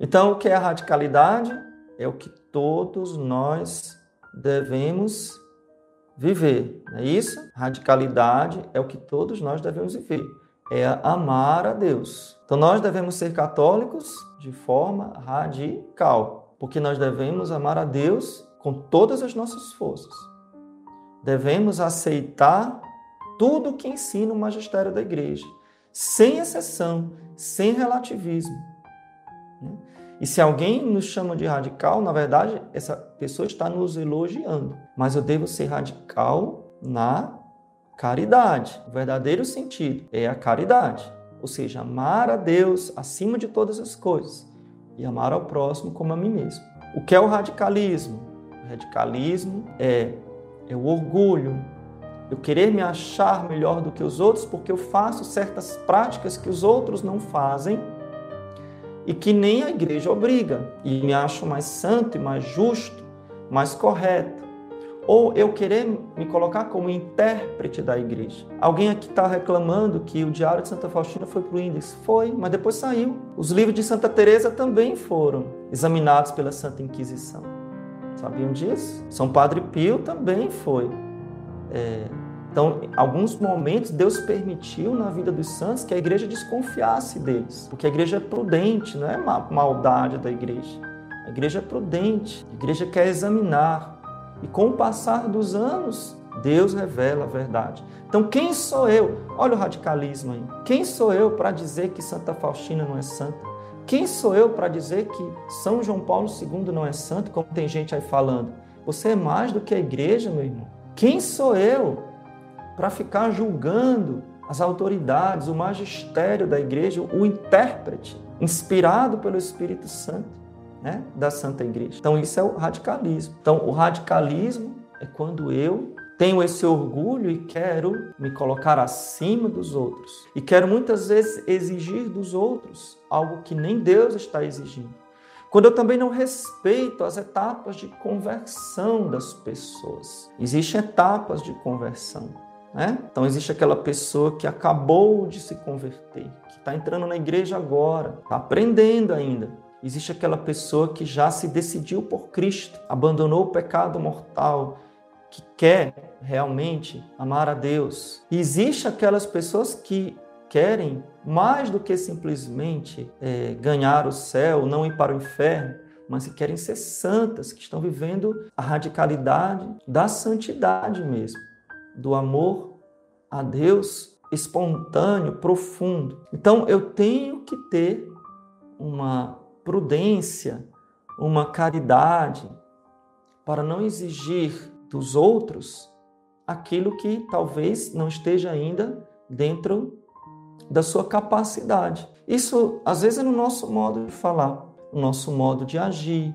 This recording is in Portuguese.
Então, o que é a radicalidade? É o que todos nós devemos viver. Não é isso? Radicalidade é o que todos nós devemos viver. É amar a Deus. Então, nós devemos ser católicos de forma radical, porque nós devemos amar a Deus com todas as nossas forças. Devemos aceitar tudo o que ensina o magistério da igreja, sem exceção, sem relativismo. E se alguém nos chama de radical, na verdade, essa pessoa está nos elogiando. Mas eu devo ser radical na caridade. O verdadeiro sentido é a caridade. Ou seja, amar a Deus acima de todas as coisas e amar ao próximo como a mim mesmo. O que é o radicalismo? O radicalismo é, é o orgulho, eu querer me achar melhor do que os outros porque eu faço certas práticas que os outros não fazem e que nem a igreja obriga, e me acho mais santo e mais justo, mais correto. Ou eu querer me colocar como intérprete da igreja. Alguém aqui está reclamando que o Diário de Santa Faustina foi para o índice. Foi, mas depois saiu. Os livros de Santa Teresa também foram examinados pela Santa Inquisição. Sabiam disso? São Padre Pio também foi. É, então, em alguns momentos, Deus permitiu na vida dos santos que a igreja desconfiasse deles, porque a igreja é prudente, não é maldade da igreja. A igreja é prudente, a igreja quer examinar. E com o passar dos anos, Deus revela a verdade. Então, quem sou eu? Olha o radicalismo aí. Quem sou eu para dizer que Santa Faustina não é santa? Quem sou eu para dizer que São João Paulo II não é santo, como tem gente aí falando? Você é mais do que a igreja, meu irmão. Quem sou eu para ficar julgando as autoridades, o magistério da igreja, o intérprete, inspirado pelo Espírito Santo né, da Santa Igreja. Então, isso é o radicalismo. Então, o radicalismo é quando eu tenho esse orgulho e quero me colocar acima dos outros. E quero muitas vezes exigir dos outros algo que nem Deus está exigindo. Quando eu também não respeito as etapas de conversão das pessoas. Existem etapas de conversão. Né? Então existe aquela pessoa que acabou de se converter, que está entrando na igreja agora, está aprendendo ainda. Existe aquela pessoa que já se decidiu por Cristo, abandonou o pecado mortal, que quer realmente amar a Deus. E existe aquelas pessoas que querem mais do que simplesmente é, ganhar o céu, não ir para o inferno, mas que querem ser santas, que estão vivendo a radicalidade da santidade mesmo do amor a Deus espontâneo, profundo. Então eu tenho que ter uma prudência, uma caridade para não exigir dos outros aquilo que talvez não esteja ainda dentro da sua capacidade. Isso às vezes é no nosso modo de falar, no nosso modo de agir,